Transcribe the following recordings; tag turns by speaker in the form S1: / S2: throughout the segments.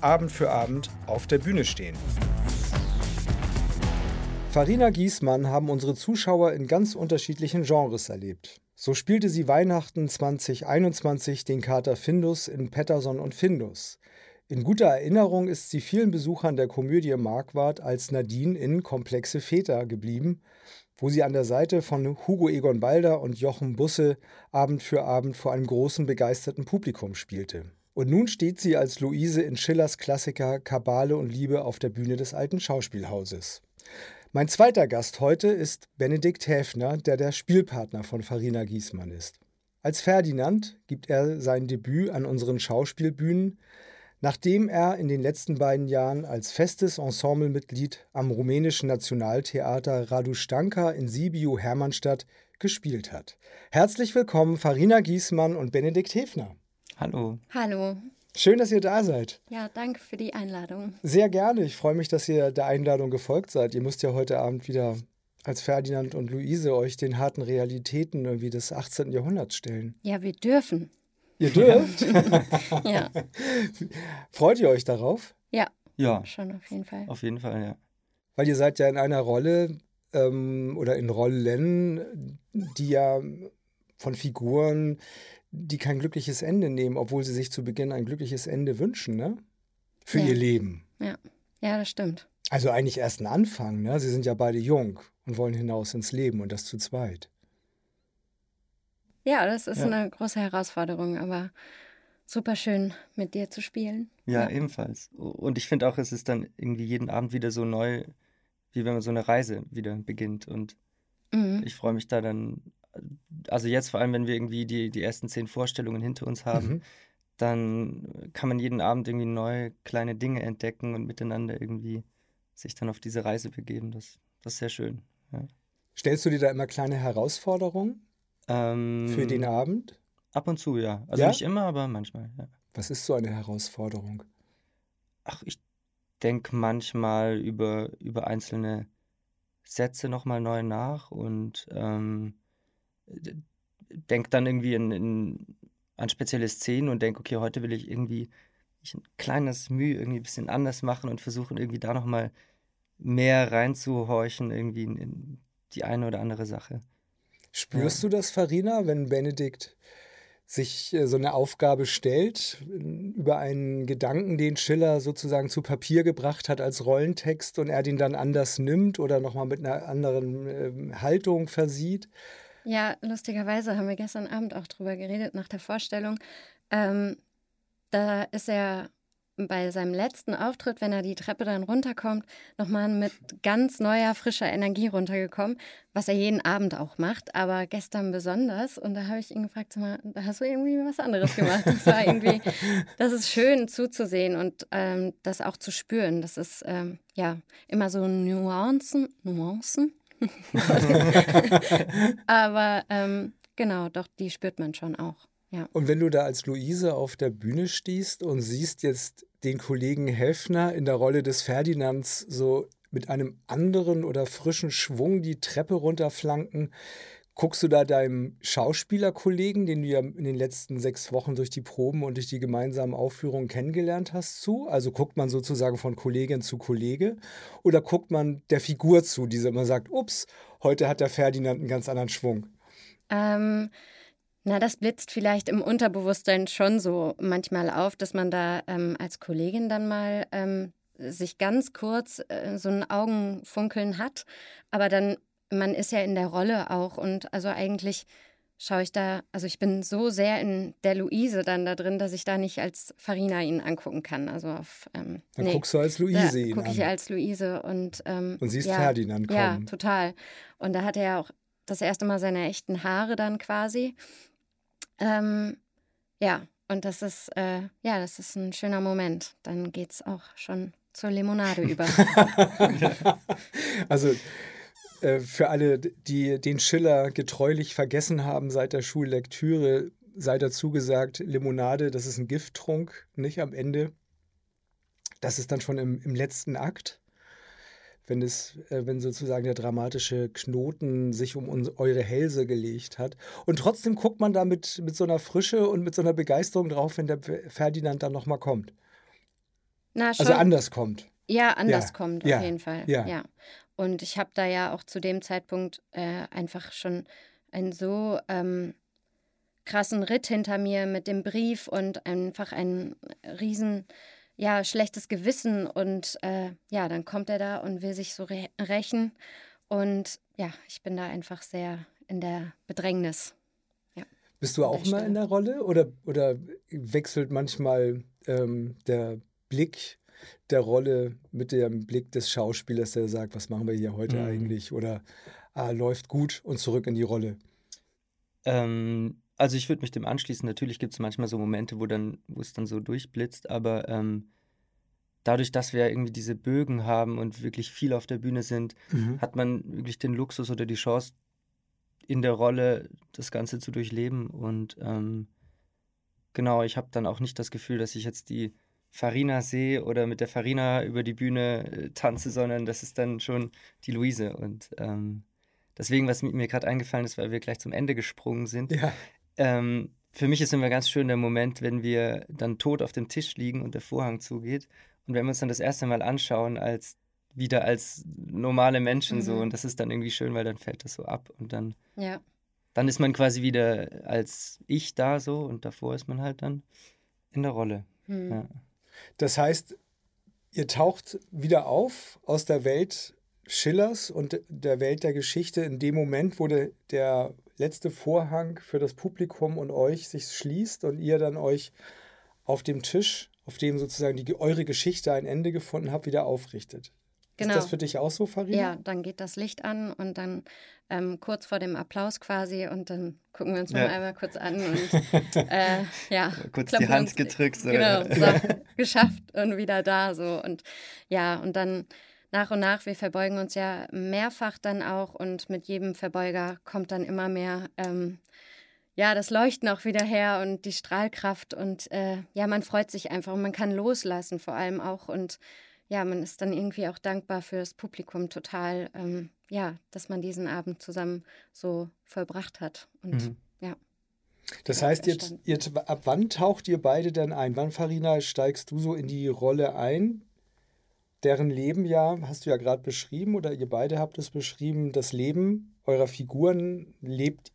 S1: Abend für Abend auf der Bühne stehen. Farina Giesmann haben unsere Zuschauer in ganz unterschiedlichen Genres erlebt. So spielte sie Weihnachten 2021 den Kater Findus in Petterson und Findus. In guter Erinnerung ist sie vielen Besuchern der Komödie Marquardt als Nadine in Komplexe Väter geblieben, wo sie an der Seite von Hugo Egon Balder und Jochen Busse Abend für Abend vor einem großen begeisterten Publikum spielte. Und nun steht sie als Luise in Schillers Klassiker Kabale und Liebe auf der Bühne des alten Schauspielhauses. Mein zweiter Gast heute ist Benedikt Häfner, der der Spielpartner von Farina Giesmann ist. Als Ferdinand gibt er sein Debüt an unseren Schauspielbühnen, nachdem er in den letzten beiden Jahren als festes Ensemblemitglied am rumänischen Nationaltheater Radu Stanka in Sibiu Hermannstadt gespielt hat. Herzlich willkommen Farina Giesmann und Benedikt Häfner.
S2: Hallo.
S3: Hallo.
S1: Schön, dass ihr da seid.
S3: Ja, danke für die Einladung.
S1: Sehr gerne. Ich freue mich, dass ihr der Einladung gefolgt seid. Ihr müsst ja heute Abend wieder als Ferdinand und Luise euch den harten Realitäten irgendwie des 18. Jahrhunderts stellen.
S3: Ja, wir dürfen.
S1: Ihr dürft?
S3: ja.
S1: Freut ihr euch darauf?
S3: Ja.
S2: Ja.
S3: Schon auf jeden Fall.
S2: Auf jeden Fall, ja.
S1: Weil ihr seid ja in einer Rolle ähm, oder in Rollen, die ja von Figuren die kein glückliches Ende nehmen, obwohl sie sich zu Beginn ein glückliches Ende wünschen, ne? Für
S3: ja.
S1: ihr Leben.
S3: Ja. ja, das stimmt.
S1: Also eigentlich erst ein Anfang, ne? Sie sind ja beide jung und wollen hinaus ins Leben und das zu zweit.
S3: Ja, das ist ja. eine große Herausforderung, aber super schön mit dir zu spielen.
S2: Ja, ja. ebenfalls. Und ich finde auch, es ist dann irgendwie jeden Abend wieder so neu, wie wenn man so eine Reise wieder beginnt. Und mhm. ich freue mich da dann also jetzt vor allem, wenn wir irgendwie die, die ersten zehn Vorstellungen hinter uns haben, mhm. dann kann man jeden Abend irgendwie neue kleine Dinge entdecken und miteinander irgendwie sich dann auf diese Reise begeben. Das, das ist sehr schön. Ja.
S1: Stellst du dir da immer kleine Herausforderungen ähm, für den Abend?
S2: Ab und zu, ja. Also ja? nicht immer, aber manchmal, ja.
S1: Was ist so eine Herausforderung?
S2: Ach, ich denke manchmal über, über einzelne Sätze nochmal neu nach und ähm, denke dann irgendwie in, in, an spezielle Szenen und denke, okay, heute will ich irgendwie ich ein kleines Mühe irgendwie ein bisschen anders machen und versuchen irgendwie da nochmal mehr reinzuhorchen, irgendwie in, in, die eine oder andere Sache.
S1: Spürst ja. du das, Farina, wenn Benedikt sich äh, so eine Aufgabe stellt, über einen Gedanken, den Schiller sozusagen zu Papier gebracht hat als Rollentext und er den dann anders nimmt oder nochmal mit einer anderen äh, Haltung versieht?
S3: Ja, lustigerweise haben wir gestern Abend auch drüber geredet nach der Vorstellung. Ähm, da ist er bei seinem letzten Auftritt, wenn er die Treppe dann runterkommt, nochmal mit ganz neuer, frischer Energie runtergekommen, was er jeden Abend auch macht, aber gestern besonders. Und da habe ich ihn gefragt, mal, da hast du irgendwie was anderes gemacht. Das war irgendwie, das ist schön zuzusehen und ähm, das auch zu spüren. Das ist ähm, ja immer so Nuancen, Nuancen, Aber ähm, genau, doch, die spürt man schon auch. Ja.
S1: Und wenn du da als Luise auf der Bühne stehst und siehst jetzt den Kollegen Helfner in der Rolle des Ferdinands so mit einem anderen oder frischen Schwung die Treppe runterflanken, Guckst du da deinem Schauspielerkollegen, den du ja in den letzten sechs Wochen durch die Proben und durch die gemeinsamen Aufführungen kennengelernt hast, zu? Also guckt man sozusagen von Kollegin zu Kollege? Oder guckt man der Figur zu, die immer sagt, ups, heute hat der Ferdinand einen ganz anderen Schwung?
S3: Ähm, na, das blitzt vielleicht im Unterbewusstsein schon so manchmal auf, dass man da ähm, als Kollegin dann mal ähm, sich ganz kurz äh, so ein Augenfunkeln hat, aber dann man ist ja in der Rolle auch und also eigentlich schaue ich da, also ich bin so sehr in der Luise dann da drin, dass ich da nicht als Farina ihn angucken kann. Also auf,
S1: ähm, dann nee, guckst du als Luise ihn
S3: gucke ich als Luise und ähm,
S1: und siehst
S3: ja,
S1: Ferdinand kommen.
S3: Ja, total. Und da hat er ja auch das erste Mal seine echten Haare dann quasi. Ähm, ja, Und das ist, äh, ja, das ist ein schöner Moment. Dann geht es auch schon zur Limonade über.
S1: also äh, für alle, die den Schiller getreulich vergessen haben seit der Schullektüre, sei dazu gesagt, Limonade, das ist ein Gifttrunk, nicht am Ende. Das ist dann schon im, im letzten Akt, wenn, es, äh, wenn sozusagen der dramatische Knoten sich um uns, eure Hälse gelegt hat. Und trotzdem guckt man da mit, mit so einer Frische und mit so einer Begeisterung drauf, wenn der Ferdinand dann nochmal kommt. Na, also anders kommt.
S3: Ja, anders ja. kommt auf ja. jeden Fall. Ja. ja. Und ich habe da ja auch zu dem Zeitpunkt äh, einfach schon einen so ähm, krassen Ritt hinter mir mit dem Brief und einfach ein riesen ja, schlechtes Gewissen. Und äh, ja, dann kommt er da und will sich so rächen. Und ja, ich bin da einfach sehr in der Bedrängnis. Ja,
S1: Bist du auch mal in der Rolle oder, oder wechselt manchmal ähm, der Blick der Rolle mit dem Blick des Schauspielers, der sagt, was machen wir hier heute mhm. eigentlich? Oder ah, läuft gut und zurück in die Rolle?
S2: Ähm, also ich würde mich dem anschließen. Natürlich gibt es manchmal so Momente, wo dann, wo es dann so durchblitzt, aber ähm, dadurch, dass wir irgendwie diese Bögen haben und wirklich viel auf der Bühne sind, mhm. hat man wirklich den Luxus oder die Chance, in der Rolle das Ganze zu durchleben. Und ähm, genau, ich habe dann auch nicht das Gefühl, dass ich jetzt die Farina sehe oder mit der Farina über die Bühne äh, tanze, sondern das ist dann schon die Luise. Und ähm, deswegen, was mir gerade eingefallen ist, weil wir gleich zum Ende gesprungen sind, ja. ähm, für mich ist immer ganz schön der Moment, wenn wir dann tot auf dem Tisch liegen und der Vorhang zugeht und wenn wir uns dann das erste Mal anschauen als wieder als normale Menschen mhm. so und das ist dann irgendwie schön, weil dann fällt das so ab und dann ja. dann ist man quasi wieder als ich da so und davor ist man halt dann in der Rolle. Mhm. Ja.
S1: Das heißt, ihr taucht wieder auf aus der Welt Schillers und der Welt der Geschichte in dem Moment, wo der, der letzte Vorhang für das Publikum und euch sich schließt und ihr dann euch auf dem Tisch, auf dem sozusagen die, eure Geschichte ein Ende gefunden habt, wieder aufrichtet. Genau. Ist das für dich auch so, Farina?
S3: Ja, dann geht das Licht an und dann ähm, kurz vor dem Applaus quasi und dann gucken wir uns ja. noch einmal kurz an und äh, ja.
S2: Kurz die Hand uns, gedrückt.
S3: So. Genau, so, geschafft und wieder da so und ja und dann nach und nach, wir verbeugen uns ja mehrfach dann auch und mit jedem Verbeuger kommt dann immer mehr ähm, ja, das Leuchten auch wieder her und die Strahlkraft und äh, ja, man freut sich einfach und man kann loslassen vor allem auch und ja, man ist dann irgendwie auch dankbar für das Publikum total, ähm, ja, dass man diesen Abend zusammen so vollbracht hat. Und mhm. ja.
S1: Das heißt, jetzt, jetzt, ab wann taucht ihr beide denn ein? Wann, Farina, steigst du so in die Rolle ein? Deren Leben ja, hast du ja gerade beschrieben, oder ihr beide habt es beschrieben, das Leben eurer Figuren lebt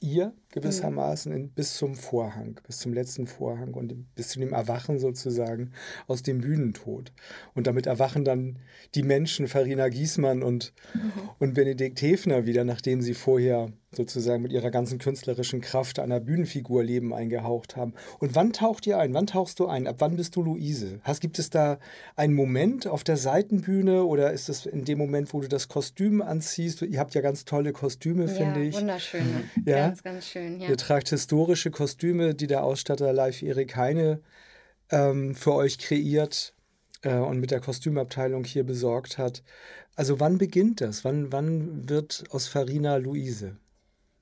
S1: ihr gewissermaßen in, bis zum Vorhang, bis zum letzten Vorhang und bis zu dem Erwachen sozusagen aus dem Bühnentod. Und damit erwachen dann die Menschen, Farina Giesmann und, mhm. und Benedikt Hefner wieder, nachdem sie vorher sozusagen mit ihrer ganzen künstlerischen Kraft einer Bühnenfigur Leben eingehaucht haben. Und wann taucht ihr ein? Wann tauchst du ein? Ab wann bist du Luise? Hast, gibt es da einen Moment auf der Seitenbühne oder ist es in dem Moment, wo du das Kostüm anziehst? Ihr habt ja ganz tolle Kostüme, ja, finde ich.
S3: Wunderschön. Ja, ganz, ganz schön.
S1: Ja. Ihr tragt historische Kostüme, die der Ausstatter Live Erik Heine ähm, für euch kreiert äh, und mit der Kostümabteilung hier besorgt hat. Also wann beginnt das? Wann, wann wird aus Farina Luise?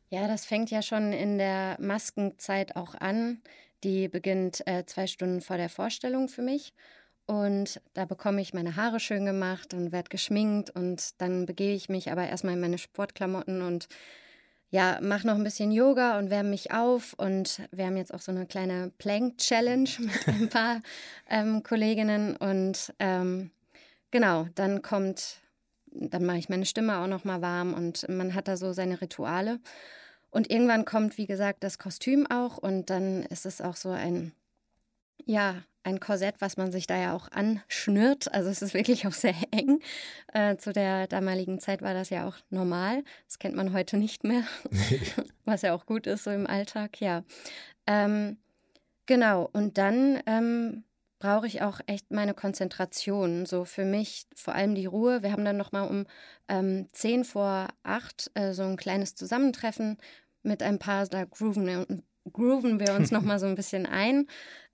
S3: Ja, das fängt ja schon in der Maskenzeit auch an. Die beginnt äh, zwei Stunden vor der Vorstellung für mich. Und da bekomme ich meine Haare schön gemacht und werde geschminkt. Und dann begehe ich mich aber erstmal in meine Sportklamotten und ja, mache noch ein bisschen Yoga und wärme mich auf. Und wir haben jetzt auch so eine kleine Plank-Challenge mit ein paar ähm, Kolleginnen. Und ähm, genau, dann kommt dann mache ich meine Stimme auch noch mal warm und man hat da so seine Rituale. Und irgendwann kommt, wie gesagt, das Kostüm auch und dann ist es auch so ein, ja, ein Korsett, was man sich da ja auch anschnürt. Also es ist wirklich auch sehr eng. Äh, zu der damaligen Zeit war das ja auch normal. Das kennt man heute nicht mehr, was ja auch gut ist so im Alltag, ja. Ähm, genau, und dann ähm, brauche ich auch echt meine Konzentration. So für mich vor allem die Ruhe. Wir haben dann nochmal um ähm, 10 vor 8 äh, so ein kleines Zusammentreffen mit ein paar, da grooven grooven wir uns nochmal so ein bisschen ein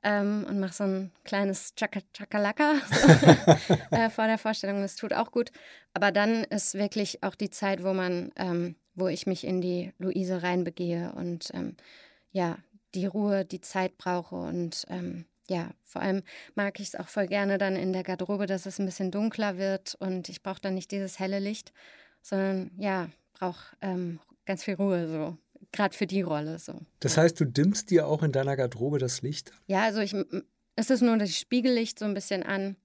S3: ähm, und mache so ein kleines Chakalaka so, äh, vor der Vorstellung. Das tut auch gut. Aber dann ist wirklich auch die Zeit, wo man, ähm, wo ich mich in die Luise reinbegehe und ähm, ja, die Ruhe, die Zeit brauche und ähm, ja, vor allem mag ich es auch voll gerne dann in der Garderobe, dass es ein bisschen dunkler wird und ich brauche dann nicht dieses helle Licht, sondern ja, brauche ähm, ganz viel Ruhe so gerade für die Rolle so.
S1: Das heißt, du dimmst dir auch in deiner Garderobe das Licht?
S3: Ja, also ich, es ist nur das Spiegellicht so ein bisschen an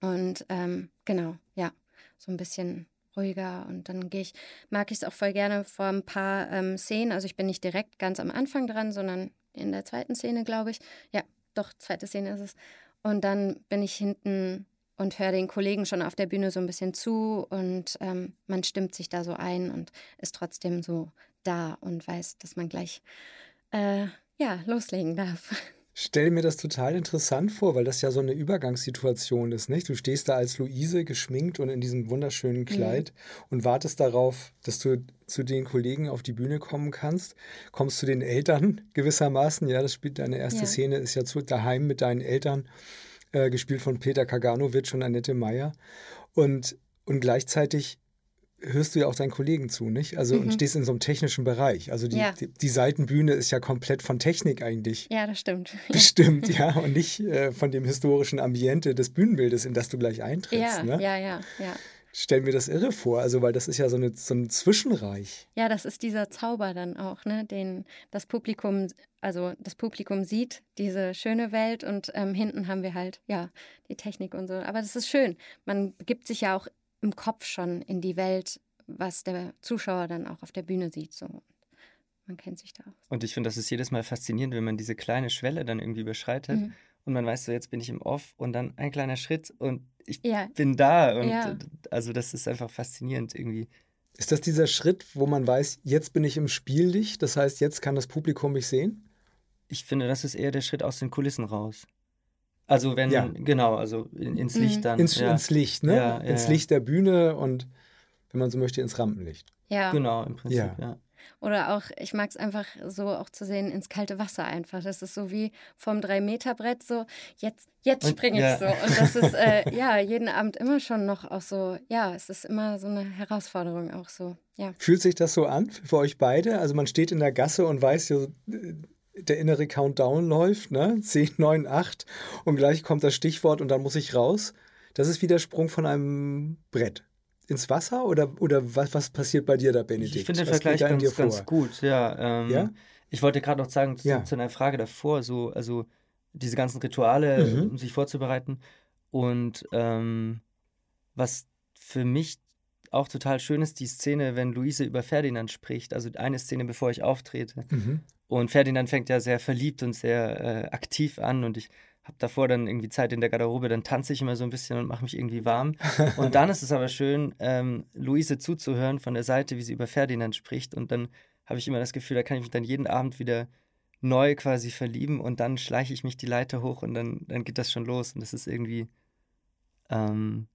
S3: und ähm, genau, ja, so ein bisschen ruhiger und dann gehe ich, mag ich es auch voll gerne vor ein paar ähm, Szenen, also ich bin nicht direkt ganz am Anfang dran, sondern in der zweiten Szene, glaube ich. Ja, doch, zweite Szene ist es. Und dann bin ich hinten und höre den Kollegen schon auf der Bühne so ein bisschen zu und ähm, man stimmt sich da so ein und ist trotzdem so da und weiß, dass man gleich äh, ja, loslegen darf.
S1: stelle mir das total interessant vor, weil das ja so eine Übergangssituation ist, nicht? Du stehst da als Luise geschminkt und in diesem wunderschönen mhm. Kleid mhm. und wartest darauf, dass du zu den Kollegen auf die Bühne kommen kannst. Kommst zu den Eltern gewissermaßen, ja, das spielt deine erste ja. Szene, ist ja zu, daheim mit deinen Eltern, äh, gespielt von Peter Kaganovic und Annette Meyer. Und, und gleichzeitig hörst du ja auch deinen Kollegen zu, nicht? Also mhm. und stehst in so einem technischen Bereich. Also die, ja. die, die, Seitenbühne ist ja komplett von Technik eigentlich.
S3: Ja, das stimmt.
S1: Bestimmt, ja. Und nicht äh, von dem historischen Ambiente des Bühnenbildes, in das du gleich eintrittst.
S3: Ja,
S1: ne?
S3: ja, ja, ja.
S1: Stell mir das irre vor, also weil das ist ja so, eine, so ein Zwischenreich.
S3: Ja, das ist dieser Zauber dann auch, ne? Den das Publikum, also das Publikum sieht diese schöne Welt und ähm, hinten haben wir halt, ja, die Technik und so. Aber das ist schön. Man begibt sich ja auch im Kopf schon in die Welt, was der Zuschauer dann auch auf der Bühne sieht. So. Man kennt sich da auch.
S2: Und ich finde, das ist jedes Mal faszinierend, wenn man diese kleine Schwelle dann irgendwie überschreitet mhm. und man weiß so, jetzt bin ich im Off und dann ein kleiner Schritt und ich ja. bin da. Und ja. also das ist einfach faszinierend irgendwie.
S1: Ist das dieser Schritt, wo man weiß, jetzt bin ich im Spiellicht, das heißt, jetzt kann das Publikum mich sehen?
S2: Ich finde, das ist eher der Schritt aus den Kulissen raus. Also wenn, ja. genau, also in, ins Licht mhm. dann.
S1: Ins, ja. ins Licht, ne? Ja, ins Licht der Bühne und wenn man so möchte, ins Rampenlicht.
S3: Ja.
S2: Genau, im Prinzip, ja.
S3: Oder auch, ich mag es einfach so auch zu sehen, ins kalte Wasser einfach. Das ist so wie vom 3-Meter-Brett so, jetzt, jetzt springe ich so. Und das ist äh, ja jeden Abend immer schon noch auch so, ja, es ist immer so eine Herausforderung auch so, ja.
S1: Fühlt sich das so an für euch beide? Also man steht in der Gasse und weiß so, der innere Countdown läuft, ne? 10, 9, 8 und gleich kommt das Stichwort und dann muss ich raus. Das ist wie der Sprung von einem Brett ins Wasser oder, oder was, was passiert bei dir da, Benedikt?
S2: Ich finde den Vergleich ganz, ganz gut, ja, ähm, ja. Ich wollte gerade noch sagen, zu, ja. zu, einer Frage davor, so, also diese ganzen Rituale, mhm. um sich vorzubereiten. Und ähm, was für mich auch total schön ist, die Szene, wenn Luise über Ferdinand spricht, also eine Szene, bevor ich auftrete. Mhm. Und Ferdinand fängt ja sehr verliebt und sehr äh, aktiv an und ich habe davor dann irgendwie Zeit in der Garderobe, dann tanze ich immer so ein bisschen und mache mich irgendwie warm. Und dann ist es aber schön, ähm, Luise zuzuhören von der Seite, wie sie über Ferdinand spricht. Und dann habe ich immer das Gefühl, da kann ich mich dann jeden Abend wieder neu quasi verlieben und dann schleiche ich mich die Leiter hoch und dann, dann geht das schon los. Und das ist irgendwie ähm,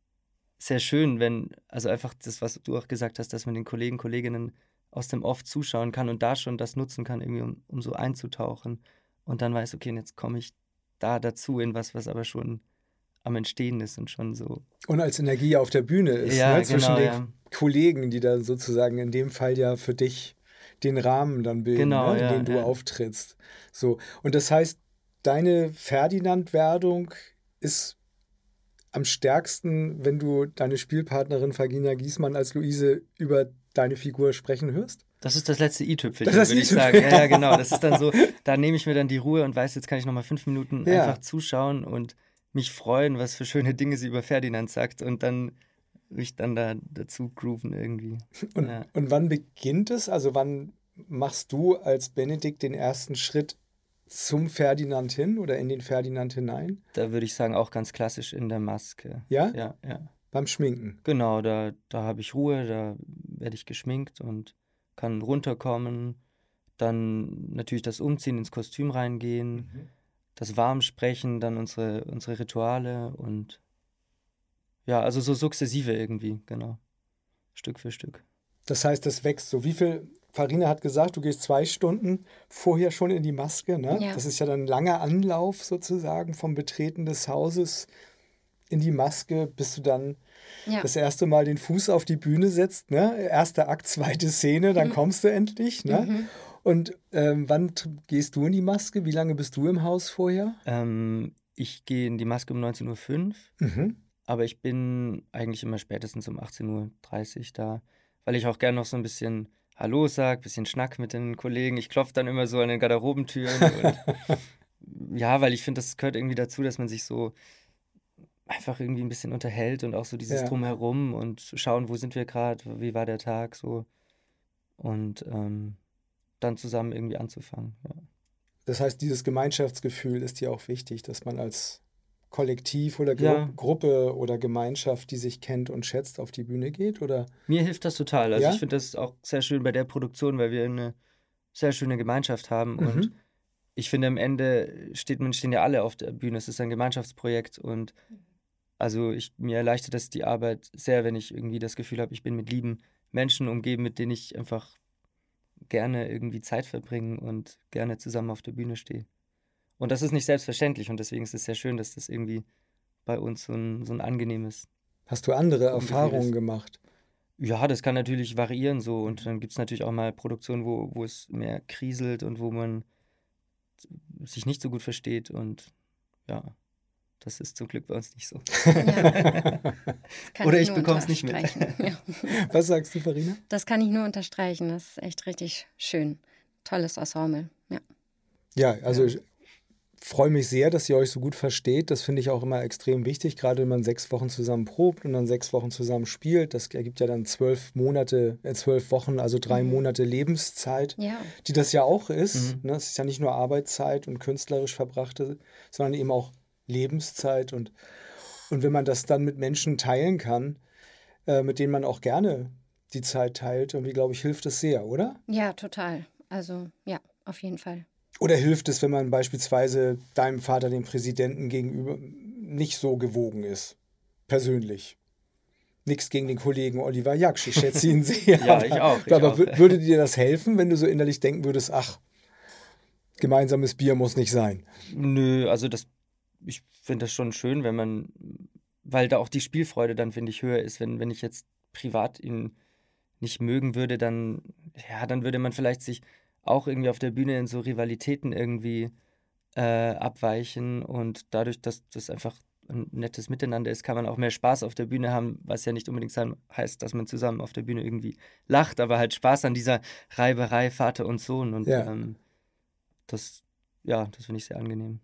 S2: sehr schön, wenn, also einfach das, was du auch gesagt hast, dass man den Kollegen, Kolleginnen aus dem Off zuschauen kann und da schon das nutzen kann, irgendwie, um, um so einzutauchen. Und dann weiß, okay, jetzt komme ich da dazu in was, was aber schon am Entstehen ist und schon so.
S1: Und als Energie auf der Bühne ist,
S2: ja,
S1: ne? zwischen
S2: genau,
S1: den
S2: ja.
S1: Kollegen, die da sozusagen in dem Fall ja für dich den Rahmen dann bilden,
S2: genau,
S1: ne? in
S2: ja,
S1: den du auftrittst. So. Und das heißt, deine Ferdinand-Werdung ist am stärksten, wenn du deine Spielpartnerin Vergina Giesmann als Luise über deine Figur sprechen hörst?
S2: Das ist das letzte i-Tüpfelchen, würde ich sagen. Ja, ja, genau. Das ist dann so, da nehme ich mir dann die Ruhe und weiß, jetzt kann ich nochmal fünf Minuten ja. einfach zuschauen und mich freuen, was für schöne Dinge sie über Ferdinand sagt und dann mich dann da dazu grooven irgendwie.
S1: Und, ja. und wann beginnt es? Also wann machst du als Benedikt den ersten Schritt zum Ferdinand hin oder in den Ferdinand hinein?
S2: Da würde ich sagen, auch ganz klassisch in der Maske.
S1: Ja?
S2: Ja, ja.
S1: Beim Schminken.
S2: Genau, da, da habe ich Ruhe, da werde ich geschminkt und kann runterkommen. Dann natürlich das Umziehen, ins Kostüm reingehen, mhm. das Warmsprechen, dann unsere, unsere Rituale und ja, also so sukzessive irgendwie, genau. Stück für Stück.
S1: Das heißt, das wächst so. Wie viel Farina hat gesagt, du gehst zwei Stunden vorher schon in die Maske. Ne?
S3: Ja.
S1: Das ist ja dann ein langer Anlauf sozusagen vom Betreten des Hauses in die Maske, bis du dann
S3: Ja.
S1: das erste Mal den Fuß auf die Bühne setzt. Ne? Erster Akt, zweite Szene, dann kommst du endlich. Ne?
S3: Mhm.
S1: Und ähm, wann gehst du in die Maske? Wie lange bist du im Haus vorher?
S2: Ähm, ich gehe in die Maske um 19.05 Uhr,
S1: Mhm.
S2: aber ich bin eigentlich immer spätestens um 18.30 Uhr da, weil ich auch gerne noch so ein bisschen Hallo sag, bisschen Schnack mit den Kollegen. Ich klopfe dann immer so an den Garderobentüren. und, ja, weil ich finde, das gehört irgendwie dazu, dass man sich so einfach irgendwie ein bisschen unterhält und auch so dieses
S1: Ja.
S2: Drumherum und schauen, wo sind wir gerade, wie war der Tag so. Und ähm, dann zusammen irgendwie anzufangen. Ja.
S1: Das heißt, dieses Gemeinschaftsgefühl ist dir auch wichtig, dass man als Kollektiv oder Gru
S2: Ja.
S1: Gruppe oder Gemeinschaft, die sich kennt und schätzt, auf die Bühne geht? Oder?
S2: Mir hilft das total. Also
S1: Ja?
S2: ich finde das auch sehr schön bei der Produktion, weil wir eine sehr schöne Gemeinschaft haben.
S1: Mhm.
S2: Und ich finde, am Ende steht man, stehen ja alle auf der Bühne. Es ist ein Gemeinschaftsprojekt und also ich, mir erleichtert das die Arbeit sehr, wenn ich irgendwie das Gefühl habe, ich bin mit lieben Menschen umgeben, mit denen ich einfach gerne irgendwie Zeit verbringe und gerne zusammen auf der Bühne stehe. Und das ist nicht selbstverständlich und deswegen ist es sehr schön, dass das irgendwie bei uns so ein, so ein angenehmes
S1: Hast du andere Erfahrungen gemacht?
S2: ja, das kann natürlich variieren so. Und dann gibt es natürlich auch mal Produktionen, wo, wo es mehr kriselt und wo man sich nicht so gut versteht. Und ja, das ist zum Glück bei uns nicht so.
S3: Ja.
S2: Oder ich
S3: nur
S2: bekomm's nicht mit.
S3: Ja.
S1: Was sagst du, Farina?
S3: Das kann ich nur unterstreichen. Das ist echt richtig schön. Tolles Ensemble. Ja.
S1: Ja, also
S2: Ja.
S1: Ich freue mich sehr, dass ihr euch so gut versteht. Das finde ich auch immer extrem wichtig, gerade wenn man sechs Wochen zusammen probt und dann sechs Wochen zusammen spielt. Das ergibt ja dann zwölf Monate, äh, zwölf Wochen, also drei
S3: Mhm.
S1: Monate Lebenszeit,
S3: Ja.
S1: die das ja auch ist.
S2: Mhm.
S1: Ne? Es ist ja nicht nur Arbeitszeit und künstlerisch verbrachte, sondern eben auch Lebenszeit. Und, und wenn man das dann mit Menschen teilen kann, äh, mit denen man auch gerne die Zeit teilt, irgendwie, glaube ich, hilft es sehr, oder?
S3: Ja, total. Also, ja, auf jeden Fall.
S1: Oder hilft es, wenn man beispielsweise deinem Vater, dem Präsidenten gegenüber, nicht so gewogen ist? Persönlich. Nichts gegen den Kollegen Oliver Jaksch, ich schätze ihn sehr.
S2: Ja, ich auch, ich
S1: aber
S2: auch.
S1: wür- würde dir das helfen, wenn du so innerlich denken würdest, ach, gemeinsames Bier muss nicht sein?
S2: Nö, also das, ich finde das schon schön, wenn man, weil da auch die Spielfreude dann, finde ich, höher ist, wenn, wenn ich jetzt privat ihn nicht mögen würde, dann, ja, dann würde man vielleicht sich auch irgendwie auf der Bühne in so Rivalitäten irgendwie äh, abweichen und dadurch, dass das einfach ein nettes Miteinander ist, kann man auch mehr Spaß auf der Bühne haben, was ja nicht unbedingt sein heißt, dass man zusammen auf der Bühne irgendwie lacht, aber halt Spaß an dieser Reiberei Vater und Sohn und
S1: Ja.
S2: ähm, das, ja, das finde ich sehr angenehm.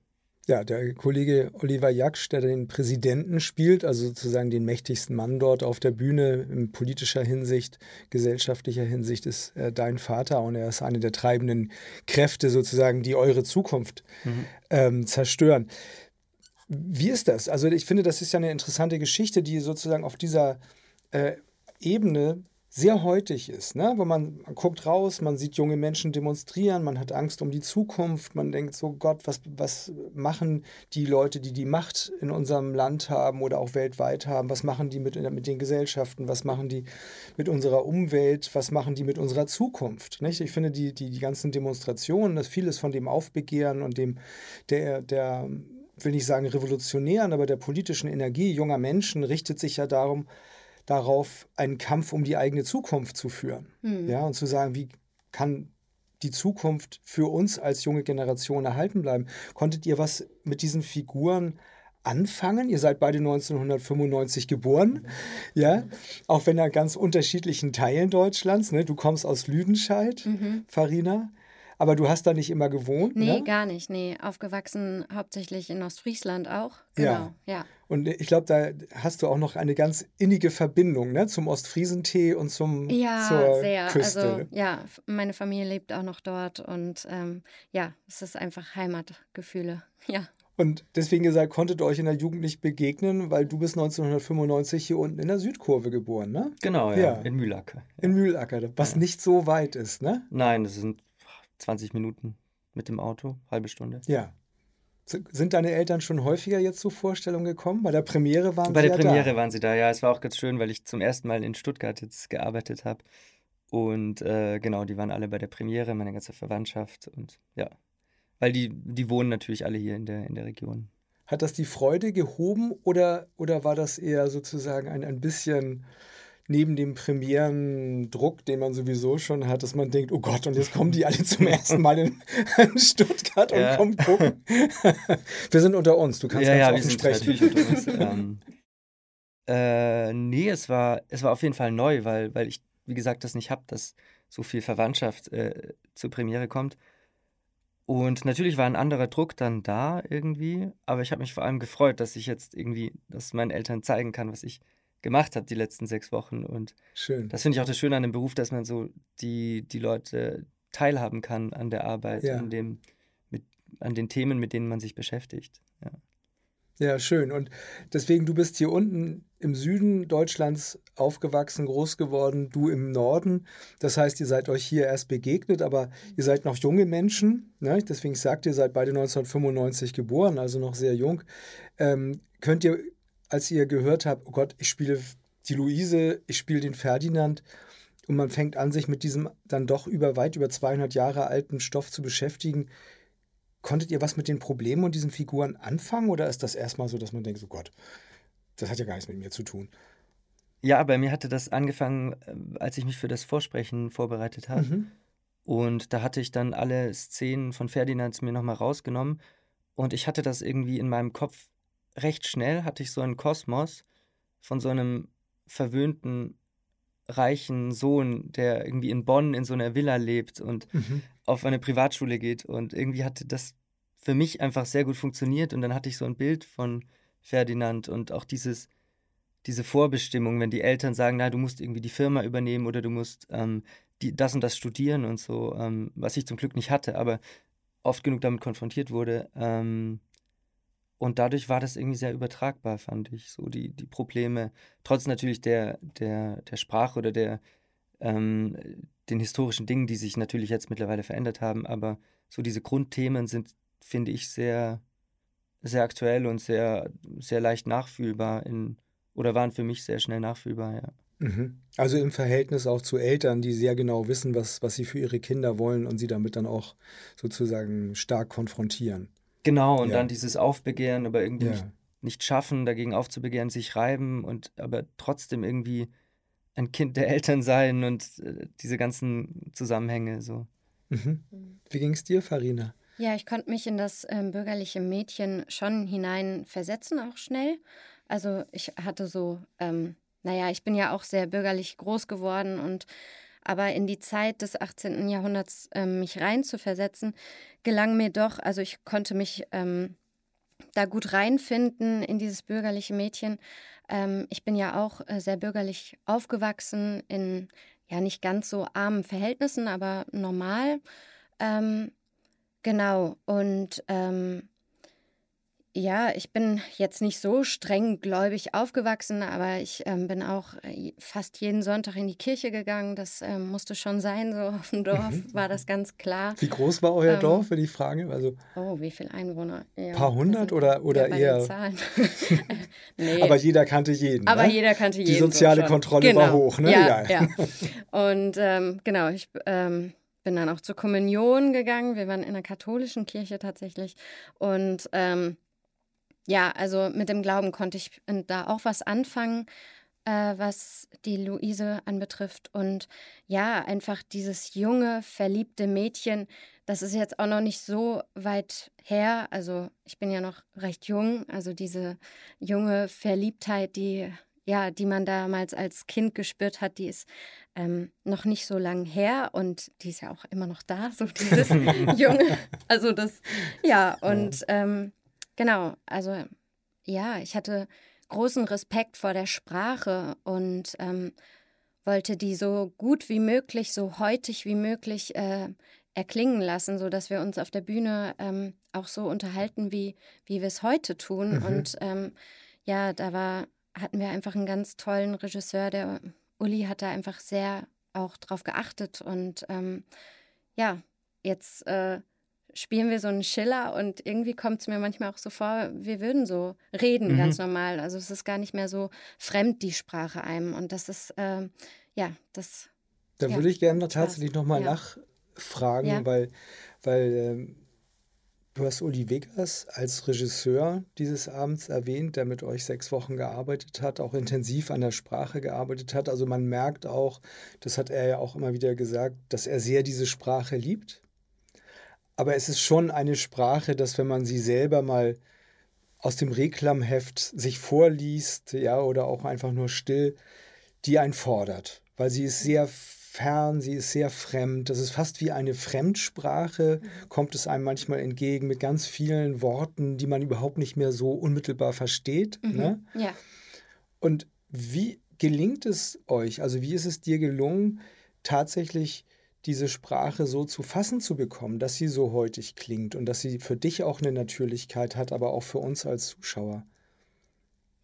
S1: Ja, der Kollege Oliver Jaksch, der den Präsidenten spielt, also sozusagen den mächtigsten Mann dort auf der Bühne in politischer Hinsicht, gesellschaftlicher Hinsicht, ist äh, dein Vater und er ist eine der treibenden Kräfte sozusagen, die eure Zukunft
S2: Mhm.
S1: ähm, zerstören. Wie ist das? Also ich finde, das ist ja eine interessante Geschichte, die sozusagen auf dieser äh, Ebene sehr heutig ist, ne? wo man, man guckt raus, man sieht junge Menschen demonstrieren, man hat Angst um die Zukunft, man denkt so, Gott, was, was machen die Leute, die die Macht in unserem Land haben oder auch weltweit haben, was machen die mit, mit den Gesellschaften, was machen die mit unserer Umwelt, was machen die mit unserer Zukunft? Nicht? Ich finde, die, die, die ganzen Demonstrationen, das vieles von dem Aufbegehren und dem, der, der, will nicht sagen revolutionären, aber der politischen Energie junger Menschen richtet sich ja darum, darauf, einen Kampf um die eigene Zukunft zu führen.
S3: Hm.
S1: Ja, und zu sagen, wie kann die Zukunft für uns als junge Generation erhalten bleiben. Konntet ihr was mit diesen Figuren anfangen? Ihr seid beide 1995 geboren, ja, auch wenn an ganz unterschiedlichen Teilen Deutschlands. Ne? Du kommst aus Lüdenscheid,
S3: Mhm.
S1: Farina, aber du hast da nicht immer gewohnt.
S3: Nee,
S1: ne?
S3: gar nicht. Nee, aufgewachsen hauptsächlich in Ostfriesland auch.
S1: Ja.
S3: Genau, ja.
S1: Und ich glaube, da hast du auch noch eine ganz innige Verbindung ne? zum Ostfriesentee und zum,
S3: Ja,
S1: zur
S3: sehr.
S1: Küste.
S3: Also ja, meine Familie lebt auch noch dort und ähm, ja, es ist einfach Heimatgefühle. Ja.
S1: Und deswegen gesagt, konntet ihr euch in der Jugend nicht begegnen, weil du bist 1995 hier unten in der Südkurve geboren, ne?
S2: Genau, ja,
S1: Ja.
S2: in Mühlacker.
S1: In Mühlacker, was
S2: Ja.
S1: nicht so weit ist, ne?
S2: Nein, das sind 20 Minuten mit dem Auto, halbe Stunde.
S1: Ja. Sind deine Eltern schon häufiger jetzt zur Vorstellung gekommen? Bei der Premiere waren
S2: Bei
S1: sie
S2: der
S1: ja
S2: Premiere
S1: da.
S2: waren sie da, ja. Es war auch ganz schön, weil ich zum ersten Mal in Stuttgart jetzt gearbeitet habe. Und äh, genau, die waren alle bei der Premiere, meine ganze Verwandtschaft und ja, weil die, die wohnen natürlich alle hier in der, in der Region.
S1: Hat das die Freude gehoben oder, oder war das eher sozusagen ein, ein bisschen neben dem Premierendruck, den man sowieso schon hat, dass man denkt, oh Gott, und jetzt kommen die alle zum ersten Mal in, in Stuttgart und ja. kommen gucken. wir sind unter uns, du kannst
S2: ja, ja, offen sprechen. Natürlich unter uns. ähm, äh, nee, es war, es war auf jeden Fall neu, weil, weil ich, wie gesagt, das nicht habe, dass so viel Verwandtschaft äh, zur Premiere kommt. Und natürlich war ein anderer Druck dann da irgendwie, aber ich habe mich vor allem gefreut, dass ich jetzt irgendwie das meinen Eltern zeigen kann, was ich gemacht habe die letzten sechs Wochen. Und
S1: Schön.
S2: das finde ich auch das Schöne an dem Beruf, dass man so die, die Leute teilhaben kann an der Arbeit, ja. an, dem, mit, an den Themen, mit denen man sich beschäftigt. Ja.
S1: Ja, schön. Und deswegen, du bist hier unten im Süden Deutschlands aufgewachsen, groß geworden, du im Norden. Das heißt, ihr seid euch hier erst begegnet, aber ihr seid noch junge Menschen. Ne? Deswegen sagt ihr, seid beide 1995 geboren, also noch sehr jung. Ähm, könnt ihr als ihr gehört habt, oh Gott, ich spiele die Luise, ich spiele den Ferdinand und man fängt an, sich mit diesem dann doch über weit über 200 Jahre alten Stoff zu beschäftigen. Konntet ihr was mit den Problemen und diesen Figuren anfangen oder ist das erstmal so, dass man denkt, oh Gott, das hat ja gar nichts mit mir zu tun?
S2: Ja, bei mir hatte das angefangen, äh, als ich mich für das Vorsprechen vorbereitet habe. Mhm. Und da hatte ich dann alle Szenen von Ferdinand mir nochmal rausgenommen. Und ich hatte das irgendwie in meinem Kopf recht schnell hatte ich so einen Kosmos von so einem verwöhnten, reichen Sohn, der irgendwie in Bonn in so einer Villa lebt und mhm. auf eine Privatschule geht. Und irgendwie hatte das für mich einfach sehr gut funktioniert. Und dann hatte ich so ein Bild von Ferdinand und auch dieses, diese Vorbestimmung, wenn die Eltern sagen, na, du musst irgendwie die Firma übernehmen oder du musst ähm, die, das und das studieren und so, ähm, was ich zum Glück nicht hatte, aber oft genug damit konfrontiert wurde. Ähm, und dadurch war das irgendwie sehr übertragbar, fand ich, so die, die Probleme, trotz natürlich der, der, der Sprache oder der, ähm, den historischen Dingen, die sich natürlich jetzt mittlerweile verändert haben, aber so diese Grundthemen sind, finde ich, sehr, sehr aktuell und sehr, sehr leicht nachfühlbar in, oder waren für mich sehr schnell nachfühlbar, ja.
S1: Mhm. Also im Verhältnis auch zu Eltern, die sehr genau wissen, was, was sie für ihre Kinder wollen und sie damit dann auch sozusagen stark konfrontieren.
S2: Genau, und ja. dann dieses Aufbegehren, aber irgendwie ja. nicht, nicht, schaffen, dagegen aufzubegehren, sich reiben und aber trotzdem irgendwie ein Kind der Eltern sein und äh, diese ganzen Zusammenhänge so.
S1: Mhm. mhm. Wie ging es dir, Farina?
S3: Ja, ich konnte mich in das ähm, bürgerliche Mädchen schon hinein versetzen, auch schnell. Also ich hatte so, ähm, naja, ich bin ja auch sehr bürgerlich groß geworden und aber in die Zeit des 18. Jahrhunderts ähm, mich reinzuversetzen, gelang mir doch, also ich konnte mich ähm, da gut reinfinden in dieses bürgerliche Mädchen. Ähm, ich bin ja auch äh, sehr bürgerlich aufgewachsen, in ja nicht ganz so armen Verhältnissen, aber normal. Ähm, genau, und ähm, ja, ich bin jetzt nicht so streng gläubig aufgewachsen, aber ich ähm, bin auch äh, fast jeden Sonntag in die Kirche gegangen. Das ähm, musste schon sein, so auf dem Dorf mhm. war das ganz klar.
S1: Wie groß war euer ähm, Dorf, wenn ich frage? Also,
S3: oh, wie viele Einwohner?
S1: Ein ja, paar hundert oder, oder eher? nee. Aber jeder kannte jeden.
S3: Aber
S1: ne?
S3: jeder kannte jeden.
S1: Die soziale so Kontrolle genau. war hoch, ne?
S3: Ja, ja. ja. Und ähm, genau, ich ähm, bin dann auch zur Kommunion gegangen. Wir waren in einer katholischen Kirche tatsächlich. Und ähm, ja, also mit dem Glauben konnte ich da auch was anfangen, äh, was die Luise anbetrifft. Und ja, einfach dieses junge, verliebte Mädchen, das ist jetzt auch noch nicht so weit her. Also ich bin ja noch recht jung. Also diese junge Verliebtheit, die ja, die man damals als Kind gespürt hat, die ist ähm, noch nicht so lang her und die ist ja auch immer noch da, so dieses junge, also das, ja, und ähm, Genau, also ja, ich hatte großen Respekt vor der Sprache und ähm, wollte die so gut wie möglich, so heutig wie möglich äh, erklingen lassen, sodass wir uns auf der Bühne ähm, auch so unterhalten, wie, wie wir es heute tun. Mhm. Und ähm, ja, da war, hatten wir einfach einen ganz tollen Regisseur, der Uli hat da einfach sehr auch drauf geachtet. Und ähm, ja, jetzt äh, spielen wir so einen Schiller und irgendwie kommt es mir manchmal auch so vor, wir würden so reden, mhm. ganz normal. Also es ist gar nicht mehr so fremd, die Sprache einem. Und das ist, äh, ja, das.
S1: Da ja. würde ich gerne tatsächlich nochmal ja. nachfragen, ja. weil, weil ähm, du hast Uli Vegas als Regisseur dieses Abends erwähnt, der mit euch sechs Wochen gearbeitet hat, auch intensiv an der Sprache gearbeitet hat. Also man merkt auch, das hat er ja auch immer wieder gesagt, dass er sehr diese Sprache liebt. Aber es ist schon eine Sprache, dass wenn man sie selber mal aus dem Reklamheft sich vorliest, ja, oder auch einfach nur still, die einen fordert, weil sie ist sehr fern, sie ist sehr fremd. Das ist fast wie eine Fremdsprache, mhm. kommt es einem manchmal entgegen mit ganz vielen Worten, die man überhaupt nicht mehr so unmittelbar versteht. Mhm. Ne?
S3: Ja.
S1: Und wie gelingt es euch, also wie ist es dir gelungen, tatsächlich diese Sprache so zu fassen zu bekommen, dass sie so heutig klingt und dass sie für dich auch eine Natürlichkeit hat, aber auch für uns als Zuschauer.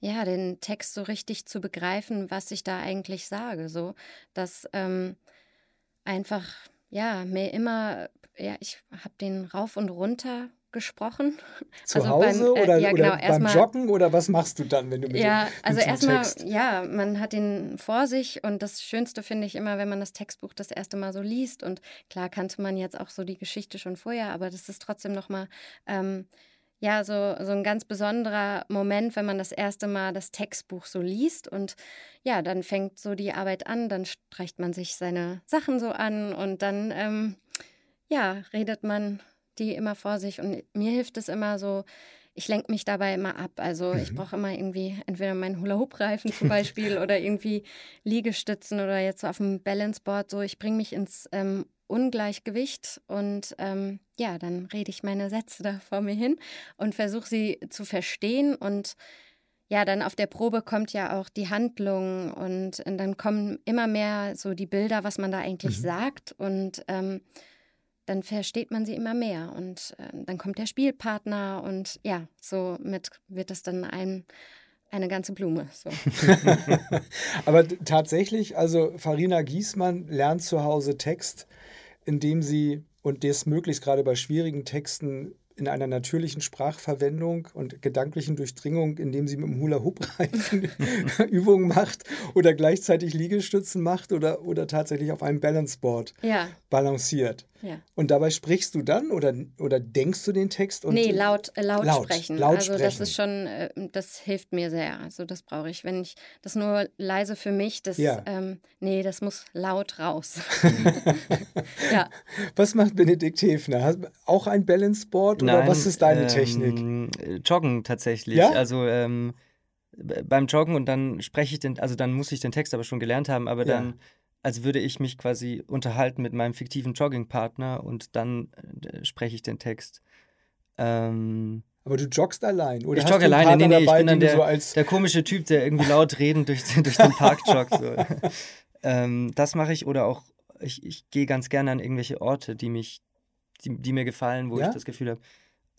S3: Ja, den Text so richtig zu begreifen, was ich da eigentlich sage, so dass ähm, einfach ja mir immer ja ich habe den rauf und runter gesprochen.
S1: Zu also Hause beim, äh, oder, ja, genau, oder beim Joggen? Oder was machst du dann, wenn du mit
S3: Ja,
S1: dem,
S3: also erstmal, ja, man hat den vor sich und das Schönste finde ich immer, wenn man das Textbuch das erste Mal so liest. Und klar kannte man jetzt auch so die Geschichte schon vorher, aber das ist trotzdem nochmal, ähm, ja, so, so ein ganz besonderer Moment, wenn man das erste Mal das Textbuch so liest. Und ja, dann fängt so die Arbeit an, dann streicht man sich seine Sachen so an und dann, ähm, ja, redet man die immer vor sich und mir hilft es immer so, ich lenke mich dabei immer ab. Also mhm. ich brauche immer irgendwie entweder meinen Hula-Hoop-Reifen zum Beispiel oder irgendwie Liegestützen oder jetzt so auf dem Balanceboard. So, ich bringe mich ins ähm, Ungleichgewicht und ähm, ja, dann rede ich meine Sätze da vor mir hin und versuche sie zu verstehen und ja, dann auf der Probe kommt ja auch die Handlung und, und dann kommen immer mehr so die Bilder, was man da eigentlich mhm. sagt und ähm, dann versteht man sie immer mehr und äh, dann kommt der Spielpartner und ja, so mit wird das dann ein, eine ganze Blume. So.
S1: Aber tatsächlich, also Farina Giesmann lernt zu Hause Text, indem sie, und das möglichst gerade bei schwierigen Texten, in einer natürlichen Sprachverwendung und gedanklichen Durchdringung, indem sie mit dem Hula-Hoop-Reifen Übungen macht oder gleichzeitig Liegestützen macht oder, oder tatsächlich auf einem Balanceboard
S3: ja.
S1: balanciert.
S3: Ja.
S1: Und dabei sprichst du dann oder, oder denkst du den Text? Und
S3: nee, laut, äh, laut, laut, sprechen.
S1: Laut
S3: also
S1: sprechen.
S3: das ist schon, äh, das hilft mir sehr. Also das brauche ich. Wenn ich das nur leise für mich, das, ja. ähm, nee, das muss laut raus. ja.
S1: Was macht Benedikt Hefner? Hast auch ein Balanceboard oder was ist deine ähm, Technik?
S2: Joggen tatsächlich. Ja? Also ähm, beim Joggen und dann spreche ich den, also dann muss ich den Text aber schon gelernt haben, aber dann als würde ich mich quasi unterhalten mit meinem fiktiven Joggingpartner und dann äh, spreche ich den Text. Ähm,
S1: aber du joggst allein, oder?
S2: Ich jogge alleine, nee, nee, ich bin dann der, so der, komische Typ, der irgendwie laut redend durch, durch den Park joggt. So. ähm, das mache ich oder auch, ich, ich gehe ganz gerne an irgendwelche Orte, die mich, die, die mir gefallen, wo ja? ich das Gefühl habe.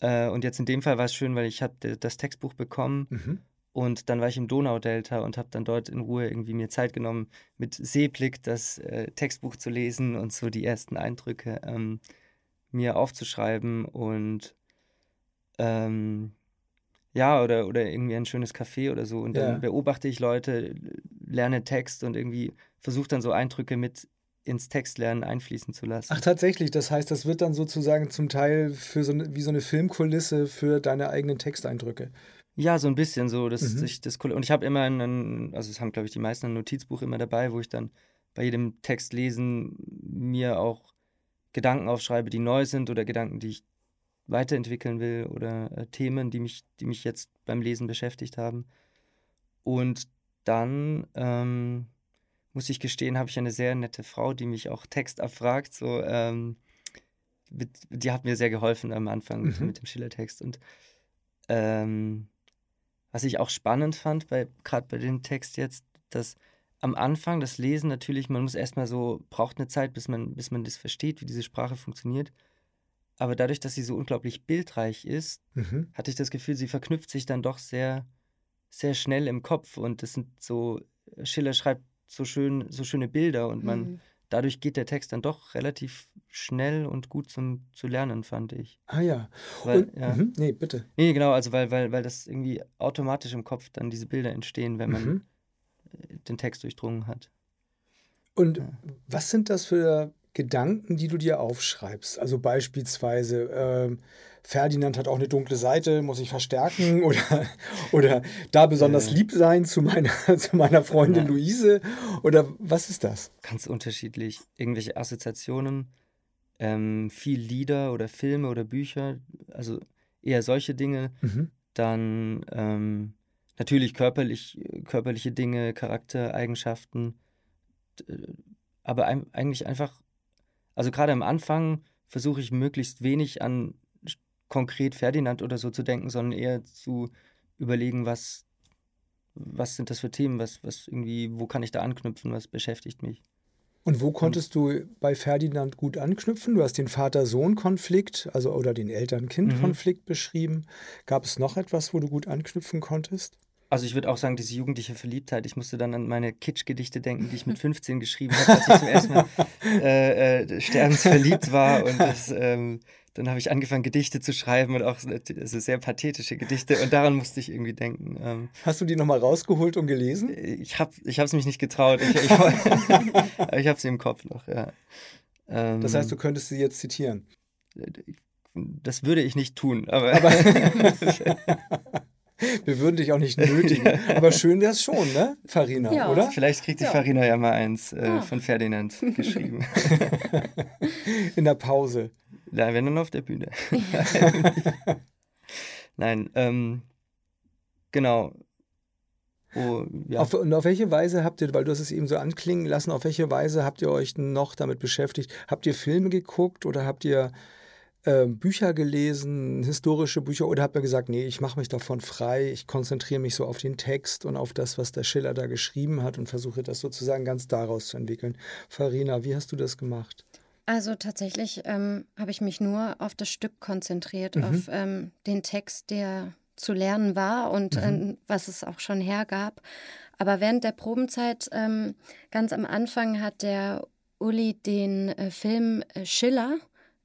S2: Äh, und jetzt in dem Fall war es schön, weil ich habe das Textbuch bekommen mhm. Und dann war ich im Donaudelta und habe dann dort in Ruhe irgendwie mir Zeit genommen, mit Seeblick das äh, Textbuch zu lesen und so die ersten Eindrücke ähm, mir aufzuschreiben und ähm, ja, oder, oder irgendwie ein schönes Café oder so. Und dann ja. beobachte ich Leute, lerne Text und irgendwie versuche dann so Eindrücke mit ins Textlernen einfließen zu lassen.
S1: Ach, tatsächlich. Das heißt, das wird dann sozusagen zum Teil für so eine, wie so eine Filmkulisse für deine eigenen Texteindrücke.
S2: Ja, so ein bisschen so. Das, mhm. ich, das, und ich habe immer einen, also es haben, glaube ich, die meisten ein Notizbuch immer dabei, wo ich dann bei jedem Text lesen mir auch Gedanken aufschreibe, die neu sind oder Gedanken, die ich weiterentwickeln will oder äh, Themen, die mich, die mich jetzt beim Lesen beschäftigt haben. Und dann ähm, muss ich gestehen, habe ich eine sehr nette Frau, die mich auch Text erfragt. So, ähm, die hat mir sehr geholfen am Anfang mhm. mit dem Schillertext. Und ähm, was ich auch spannend fand, bei, gerade bei dem Text jetzt, dass am Anfang das Lesen natürlich, man muss erstmal so, braucht eine Zeit, bis man, bis man das versteht, wie diese Sprache funktioniert. Aber dadurch, dass sie so unglaublich bildreich ist, mhm. hatte ich das Gefühl, sie verknüpft sich dann doch sehr, sehr schnell im Kopf. Und das sind so, Schiller schreibt so schön, so schöne Bilder und man, mhm dadurch geht der Text dann doch relativ schnell und gut zum zu lernen, fand ich.
S1: Ah ja.
S2: Weil, und, ja.
S1: Mh, nee, bitte.
S2: Nee, genau, also weil, weil, weil das irgendwie automatisch im Kopf dann diese Bilder entstehen, wenn man mhm. den Text durchdrungen hat.
S1: Und ja. was sind das für Gedanken, die du dir aufschreibst? Also beispielsweise, äh, Ferdinand hat auch eine dunkle Seite, muss ich verstärken oder, oder da besonders äh. lieb sein zu meiner, zu meiner Freundin ja. Luise oder was ist das?
S2: Ganz unterschiedlich. Irgendwelche Assoziationen, ähm, viel Lieder oder Filme oder Bücher, also eher solche Dinge. Mhm. Dann ähm, natürlich körperlich, körperliche Dinge, Charaktereigenschaften, aber eigentlich einfach, also gerade am Anfang versuche ich möglichst wenig an konkret Ferdinand oder so zu denken, sondern eher zu überlegen, was, was sind das für Themen, was, was irgendwie, wo kann ich da anknüpfen, was beschäftigt mich.
S1: Und wo konntest du bei Ferdinand gut anknüpfen? Du hast den Vater-Sohn-Konflikt, also oder den Eltern-Kind-Konflikt mhm. beschrieben. Gab es noch etwas, wo du gut anknüpfen konntest?
S2: Also ich würde auch sagen, diese jugendliche Verliebtheit. Ich musste dann an meine Kitsch-Gedichte denken, die ich mit 15 geschrieben habe, als ich zum ersten Mal äh, äh, sterbensverliebt war. Und das, ähm, dann habe ich angefangen, Gedichte zu schreiben und auch also sehr pathetische Gedichte. Und daran musste ich irgendwie denken. Ähm,
S1: Hast du die nochmal rausgeholt und gelesen?
S2: Ich habe es mich nicht getraut. Ich, ich, aber ich habe sie im Kopf noch, ja.
S1: Ähm, das heißt, du könntest sie jetzt zitieren?
S2: Das würde ich nicht tun, aber. aber
S1: Wir würden dich auch nicht nötigen. Aber schön wäre es schon, ne, Farina, ja. oder?
S2: Vielleicht kriegt die ja. Farina ja mal eins äh, ja. von Ferdinand geschrieben.
S1: In der Pause.
S2: Ja, wenn dann auf der Bühne. Nein, ähm, genau.
S1: Oh, ja. auf, und auf welche Weise habt ihr, weil du hast es eben so anklingen lassen, auf welche Weise habt ihr euch noch damit beschäftigt? Habt ihr Filme geguckt oder habt ihr äh, Bücher gelesen, historische Bücher, oder habt ihr gesagt, nee, ich mache mich davon frei, ich konzentriere mich so auf den Text und auf das, was der Schiller da geschrieben hat und versuche das sozusagen ganz daraus zu entwickeln. Farina, wie hast du das gemacht?
S3: Also tatsächlich ähm, habe ich mich nur auf das Stück konzentriert, mhm. auf ähm, den Text, der zu lernen war und mhm. ähm, was es auch schon hergab. Aber während der Probenzeit, ähm, ganz am Anfang, hat der Uli den äh, Film äh, Schiller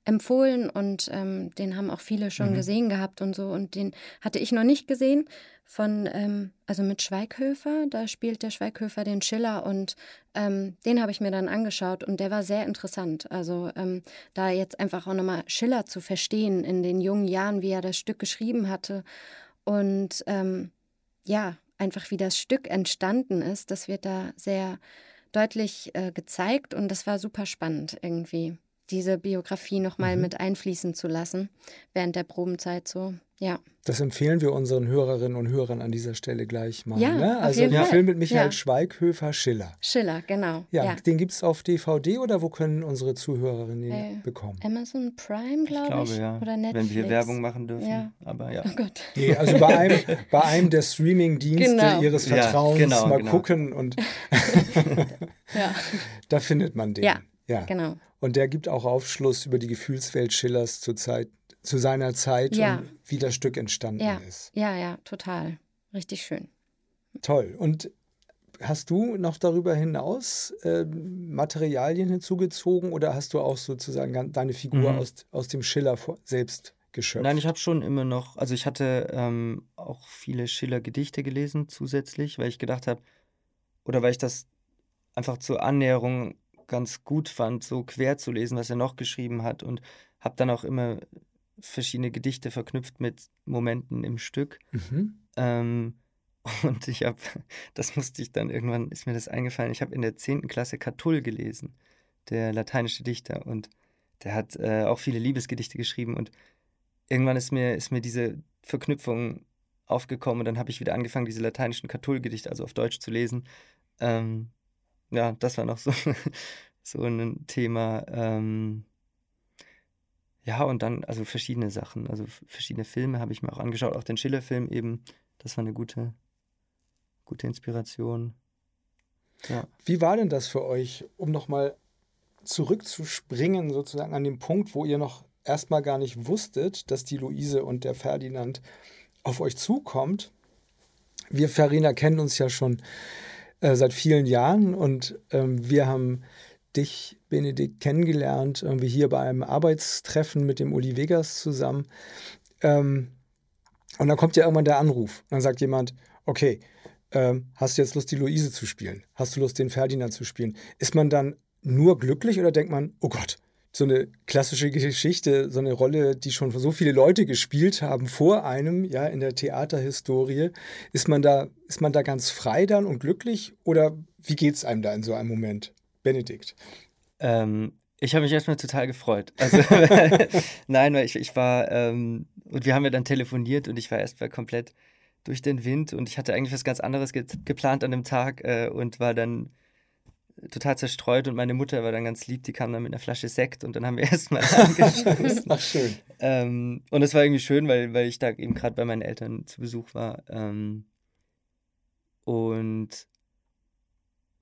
S3: empfohlen und ähm, den haben auch viele schon mhm. gesehen gehabt und so. Und den hatte ich noch nicht gesehen von, ähm, also mit Schweighöfer. Da spielt der Schweighöfer den Schiller und ähm, den habe ich mir dann angeschaut und der war sehr interessant. Also ähm, da jetzt einfach auch nochmal Schiller zu verstehen in den jungen Jahren, wie er das Stück geschrieben hatte und ähm, ja, einfach wie das Stück entstanden ist, das wird da sehr deutlich äh, gezeigt und das war super spannend irgendwie diese Biografie nochmal mhm. mit einfließen zu lassen während der Probenzeit so. Ja.
S1: Das empfehlen wir unseren Hörerinnen und Hörern an dieser Stelle gleich mal.
S3: Ja,
S1: ne?
S3: Also der
S1: Film mit Michael ja. Schweighöfer, Schiller.
S3: Schiller, genau.
S1: Ja, ja. den gibt es auf DVD oder wo können unsere Zuhörerinnen den äh, bekommen?
S3: Amazon Prime, glaube ich.
S2: Glaube, ja.
S3: Oder Netflix.
S2: Wenn wir Werbung machen dürfen. Ja. Aber ja.
S3: Oh Gott.
S1: Nee, also bei einem, bei einem der Streaming-Dienste genau. Ihres Vertrauens genau, mal genau. gucken und da findet man den.
S3: Ja, ja. genau.
S1: Und der gibt auch Aufschluss über die Gefühlswelt Schillers zur Zeit, zu seiner Zeit ja. und wie das Stück entstanden
S3: ja.
S1: ist.
S3: Ja, ja, total. Richtig schön.
S1: Toll. Und hast du noch darüber hinaus äh, Materialien hinzugezogen oder hast du auch sozusagen deine Figur mhm. aus, aus dem Schiller selbst geschöpft?
S2: Nein, ich habe schon immer noch, also ich hatte ähm, auch viele Schiller-Gedichte gelesen zusätzlich, weil ich gedacht habe, oder weil ich das einfach zur Annäherung ganz gut fand, so quer zu lesen, was er noch geschrieben hat und habe dann auch immer verschiedene Gedichte verknüpft mit Momenten im Stück. Mhm. Ähm, und ich habe, das musste ich dann irgendwann, ist mir das eingefallen, ich habe in der 10. Klasse Catull gelesen, der lateinische Dichter. Und der hat äh, auch viele Liebesgedichte geschrieben. Und irgendwann ist mir, ist mir diese Verknüpfung aufgekommen. Und dann habe ich wieder angefangen, diese lateinischen Catull-Gedichte, also auf Deutsch zu lesen. Ähm, ja, das war noch so, so ein Thema. Ähm, ja, und dann, also verschiedene Sachen, also verschiedene Filme habe ich mir auch angeschaut, auch den Schiller-Film eben. Das war eine gute, gute Inspiration.
S1: Ja. Wie war denn das für euch, um nochmal zurückzuspringen, sozusagen an den Punkt, wo ihr noch erstmal gar nicht wusstet, dass die Luise und der Ferdinand auf euch zukommt? Wir, Farina, kennen uns ja schon äh, seit vielen Jahren und ähm, wir haben dich, Benedikt, kennengelernt, irgendwie hier bei einem Arbeitstreffen mit dem Uli Vegas zusammen. Ähm, und dann kommt ja irgendwann der Anruf. Und dann sagt jemand, okay, ähm, hast du jetzt Lust, die Luise zu spielen? Hast du Lust, den Ferdinand zu spielen? Ist man dann nur glücklich oder denkt man, oh Gott, so eine klassische Geschichte, so eine Rolle, die schon so viele Leute gespielt haben vor einem, ja, in der Theaterhistorie. Ist man da, ist man da ganz frei dann und glücklich oder wie geht es einem da in so einem Moment? Benedikt.
S2: Ähm, ich habe mich erstmal total gefreut. Also, nein, weil ich, ich war, ähm, und wir haben ja dann telefoniert und ich war erstmal komplett durch den Wind und ich hatte eigentlich was ganz anderes ge geplant an dem Tag äh, und war dann total zerstreut und meine Mutter war dann ganz lieb, die kam dann mit einer Flasche Sekt und dann haben wir erstmal angeschaut.
S1: Ach, schön.
S2: Ähm, und es war irgendwie schön, weil, weil ich da eben gerade bei meinen Eltern zu Besuch war. Ähm, und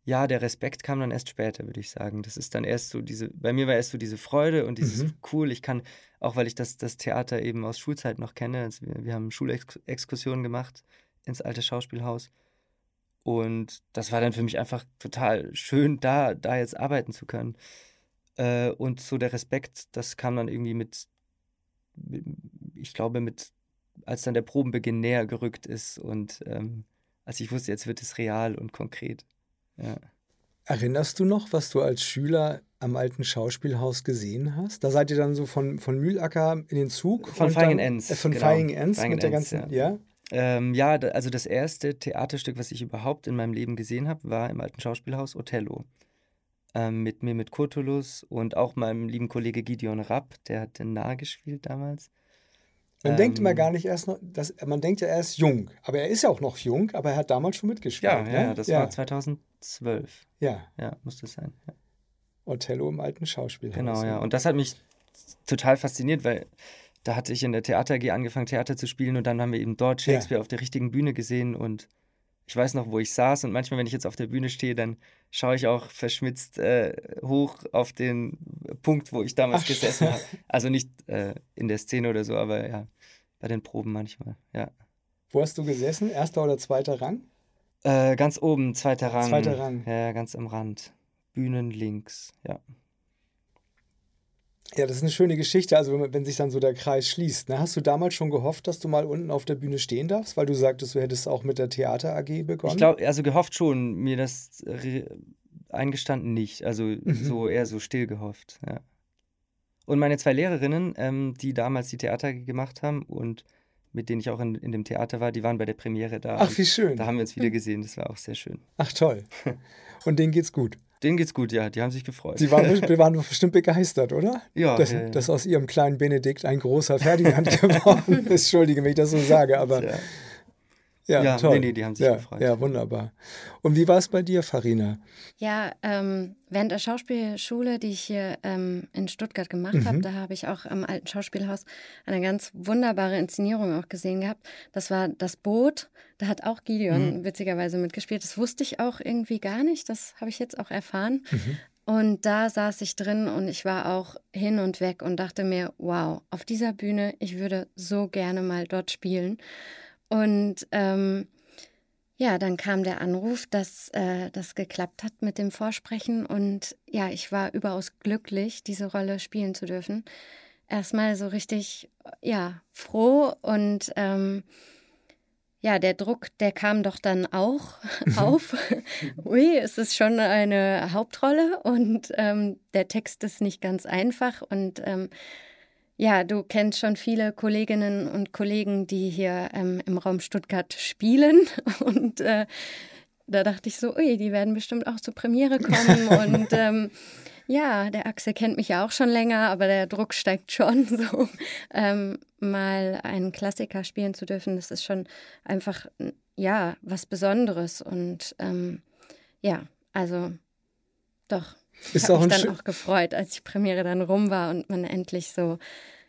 S2: ja, der Respekt kam dann erst später, würde ich sagen. Das ist dann erst so diese, bei mir war erst so diese Freude und dieses mhm. cool, ich kann, auch weil ich das, das Theater eben aus Schulzeit noch kenne, also wir, wir haben Schulexkursionen gemacht ins alte Schauspielhaus und das war dann für mich einfach total schön, da, da jetzt arbeiten zu können. Äh, und so der Respekt, das kam dann irgendwie mit, ich glaube, mit, als dann der Probenbeginn näher gerückt ist und ähm, als ich wusste, jetzt wird es real und konkret. Ja.
S1: Erinnerst du noch, was du als Schüler am alten Schauspielhaus gesehen hast? Da seid ihr dann so von, von Mühlacker in den Zug?
S2: Von Feigen Enns.
S1: Äh, von genau. Feigen Enns mit der ganzen,
S2: ja. ja? Ähm, ja, also das erste Theaterstück, was ich überhaupt in meinem Leben gesehen habe, war im alten Schauspielhaus Othello. Ähm, mit mir, mit Kurtulus und auch meinem lieben Kollege Gideon Rapp, der hat den Narr gespielt damals.
S1: Man ähm, denkt immer ähm, gar nicht erst noch, dass, man denkt ja, er ist jung, aber er ist ja auch noch jung, aber er hat damals schon mitgespielt.
S2: Ja, ja, ne? das ja. war 2012.
S1: Ja.
S2: Ja, muss das sein. Ja.
S1: Othello im alten Schauspielhaus.
S2: Genau, ja. Und das hat mich total fasziniert, weil da hatte ich in der Theater AG angefangen, Theater zu spielen und dann haben wir eben dort Shakespeare ja. auf der richtigen Bühne gesehen und ich weiß noch, wo ich saß und manchmal, wenn ich jetzt auf der Bühne stehe, dann schaue ich auch verschmitzt äh, hoch auf den Punkt, wo ich damals Ach. gesessen habe. Also nicht äh, in der Szene oder so, aber ja, bei den Proben manchmal, ja.
S1: Wo hast du gesessen? Erster oder zweiter Rang?
S2: Äh, ganz oben, zweiter Rang.
S1: Zweiter Rang.
S2: Ja, ganz am Rand. Bühnen links, ja.
S1: Ja, das ist eine schöne Geschichte, also wenn, wenn sich dann so der Kreis schließt. Ne? Hast du damals schon gehofft, dass du mal unten auf der Bühne stehen darfst, weil du sagtest, du hättest auch mit der Theater AG begonnen?
S2: Ich glaube, also gehofft schon, mir das eingestanden nicht. Also mhm. so eher so still gehofft, ja. Und meine zwei Lehrerinnen, ähm, die damals die Theater AG gemacht haben und mit denen ich auch in, in dem Theater war, die waren bei der Premiere da.
S1: Ach, wie schön.
S2: Da haben wir uns wieder gesehen, das war auch sehr schön.
S1: Ach, toll. Und denen geht's gut.
S2: Denen geht's gut, ja. Die haben sich gefreut.
S1: Sie waren, waren bestimmt begeistert, oder?
S2: Ja.
S1: Dass,
S2: ja,
S1: dass aus ihrem kleinen Benedikt ein großer Ferdinand geworden ist. Entschuldige, wenn ich das so sage, aber. Ja. Ja, ja toll. Nee,
S2: nee, die haben sich
S1: ja,
S2: gefreut.
S1: Ja, wunderbar. Und wie war es bei dir, Farina?
S3: Ja, ähm, während der Schauspielschule, die ich hier ähm, in Stuttgart gemacht mhm. habe, da habe ich auch am alten Schauspielhaus eine ganz wunderbare Inszenierung auch gesehen gehabt. Das war das Boot. Da hat auch Gideon mhm. witzigerweise mitgespielt. Das wusste ich auch irgendwie gar nicht. Das habe ich jetzt auch erfahren. Mhm. Und da saß ich drin und ich war auch hin und weg und dachte mir, wow, auf dieser Bühne, ich würde so gerne mal dort spielen. Und ähm, ja, dann kam der Anruf, dass äh, das geklappt hat mit dem Vorsprechen. Und ja, ich war überaus glücklich, diese Rolle spielen zu dürfen. Erstmal so richtig, ja, froh und ähm, ja, der Druck, der kam doch dann auch auf. Ui, es ist schon eine Hauptrolle und ähm, der Text ist nicht ganz einfach und ähm, ja, du kennst schon viele Kolleginnen und Kollegen, die hier ähm, im Raum Stuttgart spielen. Und äh, da dachte ich so, ui, die werden bestimmt auch zur Premiere kommen. und ähm, ja, der Axel kennt mich ja auch schon länger, aber der Druck steigt schon so. Ähm, mal einen Klassiker spielen zu dürfen, das ist schon einfach, ja, was Besonderes. Und ähm, ja, also doch. Ich habe mich dann auch gefreut, als die Premiere dann rum war und man endlich so,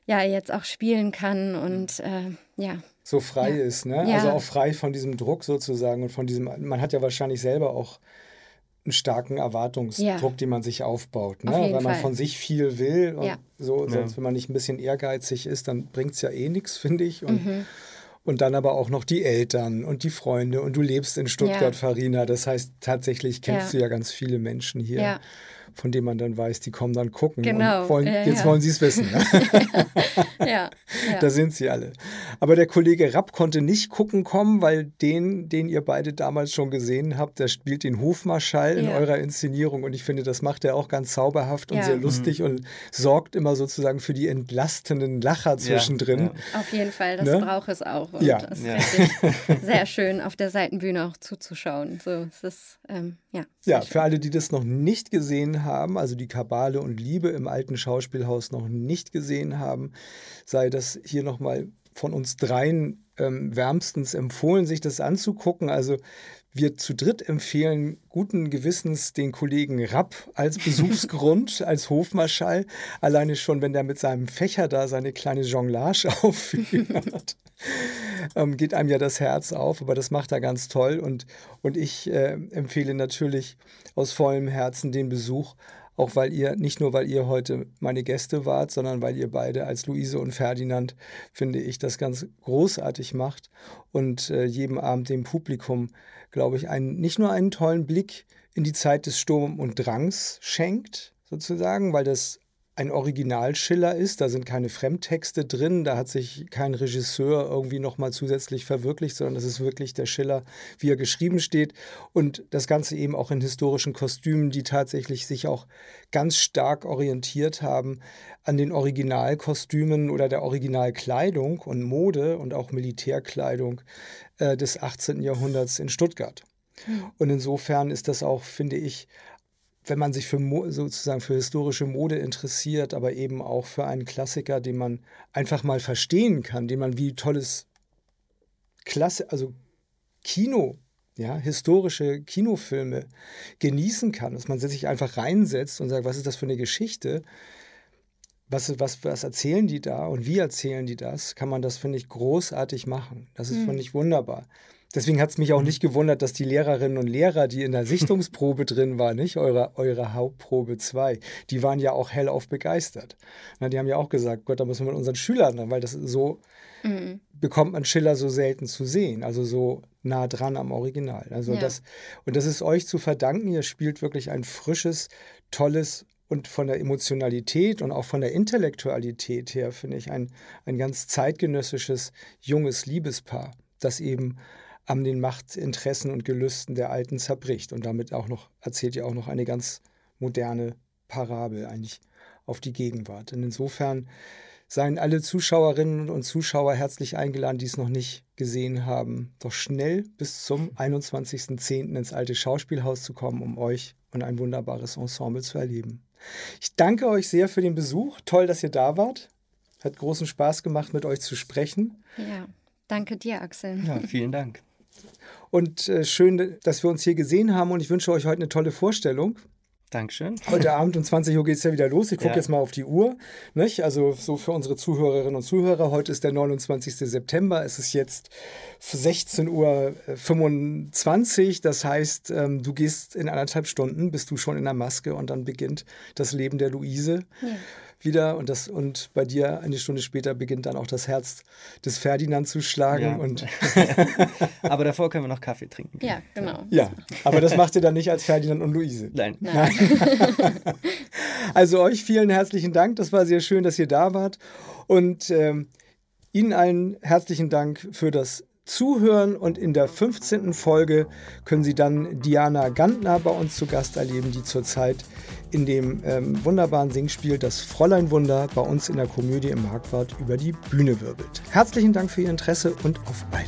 S3: ja, jetzt auch spielen kann und äh, ja.
S1: So frei ja. ist, ne? Ja. Also auch frei von diesem Druck sozusagen und von diesem, man hat ja wahrscheinlich selber auch einen starken Erwartungsdruck, ja. den man sich aufbaut, ne? Auf weil man Fall. von sich viel will und so, sonst wenn man nicht ein bisschen ehrgeizig ist, dann bringt es ja eh nichts, finde ich. Und mhm. Und dann aber auch noch die Eltern und die Freunde. Und du lebst in Stuttgart, ja. Farina. Das heißt, tatsächlich kennst ja. du ja ganz viele Menschen hier. Ja von denen man dann weiß, die kommen dann gucken.
S3: Genau.
S1: Wollen,
S3: ja,
S1: jetzt
S3: ja.
S1: wollen sie es wissen. Ne?
S3: ja, ja.
S1: Da sind sie alle. Aber der Kollege Rapp konnte nicht gucken kommen, weil den, den ihr beide damals schon gesehen habt, der spielt den Hofmarschall in eurer Inszenierung und ich finde, das macht er auch ganz zauberhaft und
S3: Ja.
S1: sehr lustig und sorgt immer sozusagen für die entlastenden Lacher zwischendrin.
S2: Ja,
S3: Auf jeden Fall, das
S1: Ne?
S3: braucht es auch. Und
S1: Ja.
S3: ist
S2: Ja.
S3: richtig sehr schön, auf der Seitenbühne auch zuzuschauen. So, es ist, ähm, ja.
S1: Ja, für alle, die das noch nicht gesehen haben, also die Kabale und Liebe im alten Schauspielhaus noch nicht gesehen haben, sei das hier nochmal von uns dreien ähm, wärmstens empfohlen, sich das anzugucken. Also wir zu dritt empfehlen guten Gewissens den Kollegen Rapp als Besuchsgrund, als Hofmarschall. Alleine schon, wenn der mit seinem Fächer da seine kleine Jonglage aufführt ähm, geht einem ja das Herz auf, aber das macht er ganz toll. Und, und ich äh, empfehle natürlich aus vollem Herzen den Besuch, auch weil ihr, nicht nur weil ihr heute meine Gäste wart, sondern weil ihr beide als Luise und Ferdinand, finde ich, das ganz großartig macht und äh, jedem Abend dem Publikum, glaube ich, einen, nicht nur einen tollen Blick in die Zeit des Sturm und Drangs schenkt, sozusagen, weil das ein Original-Schiller ist. Da sind keine Fremdtexte drin, da hat sich kein Regisseur irgendwie nochmal zusätzlich verwirklicht, sondern das ist wirklich der Schiller, wie er geschrieben steht. Und das Ganze eben auch in historischen Kostümen, die tatsächlich sich auch ganz stark orientiert haben an den Originalkostümen oder der Originalkleidung und Mode und auch Militärkleidung äh, des 18. Jahrhunderts in Stuttgart. Und insofern ist das auch, finde ich, wenn man sich für Mo sozusagen für historische Mode interessiert, aber eben auch für einen Klassiker, den man einfach mal verstehen kann, den man wie tolles Klasse, also Kino, ja, historische Kinofilme genießen kann, dass man sich einfach reinsetzt und sagt, was ist das für eine Geschichte? Was, was, was erzählen die da und wie erzählen die das? Kann man das, finde ich, großartig machen. Das ist, finde ich, wunderbar. Deswegen hat es mich auch nicht gewundert, dass die Lehrerinnen und Lehrer, die in der Sichtungsprobe drin waren, nicht eure, eure Hauptprobe 2, die waren ja auch hellauf begeistert. Na, die haben ja auch gesagt, Gott, da müssen wir mit unseren Schülern, weil das so
S3: Mhm.
S1: bekommt man Schiller so selten zu sehen, also so nah dran am Original. Also
S3: Ja.
S1: das, und das ist euch zu verdanken. Ihr spielt wirklich ein frisches, tolles und von der Emotionalität und auch von der Intellektualität her, finde ich, ein, ein ganz zeitgenössisches, junges Liebespaar, das eben an den Machtinteressen und Gelüsten der Alten zerbricht. Und damit auch noch, erzählt ihr auch noch eine ganz moderne Parabel eigentlich auf die Gegenwart. Und insofern seien alle Zuschauerinnen und Zuschauer herzlich eingeladen, die es noch nicht gesehen haben, doch schnell bis zum 21.10. ins alte Schauspielhaus zu kommen, um euch und ein wunderbares Ensemble zu erleben. Ich danke euch sehr für den Besuch. Toll, dass ihr da wart. Hat großen Spaß gemacht, mit euch zu sprechen.
S3: Ja, danke dir, Axel.
S2: Ja, vielen Dank.
S1: Und äh, schön, dass wir uns hier gesehen haben. Und ich wünsche euch heute eine tolle Vorstellung.
S2: Dankeschön.
S1: Heute Abend um 20 Uhr geht es ja wieder los. Ich gucke
S2: Ja.
S1: jetzt mal auf die Uhr. Nicht? Also so für unsere Zuhörerinnen und Zuhörer. Heute ist der 29. September. Es ist jetzt 16.25 Uhr. Das heißt, ähm, du gehst in anderthalb Stunden, bist du schon in der Maske und dann beginnt das Leben der Luise
S3: Ja.
S1: Wieder. Und, das, und bei dir eine Stunde später beginnt dann auch das Herz des Ferdinand zu schlagen.
S2: Ja.
S1: Und
S2: Aber davor können wir noch Kaffee trinken.
S3: Ja, genau.
S1: ja, aber das macht ihr dann nicht als Ferdinand und Luise.
S2: Nein.
S3: Nein.
S1: Also euch vielen herzlichen Dank. Das war sehr schön, dass ihr da wart. Und ähm, Ihnen allen herzlichen Dank für das Zuhören. Und in der 15. Folge können Sie dann Diana Gantner bei uns zu Gast erleben, die zurzeit in dem ähm, wunderbaren Singspiel Das Fräulein Wunder bei uns in der Komödie im Marquardt über die Bühne wirbelt. Herzlichen Dank für Ihr Interesse und auf bald.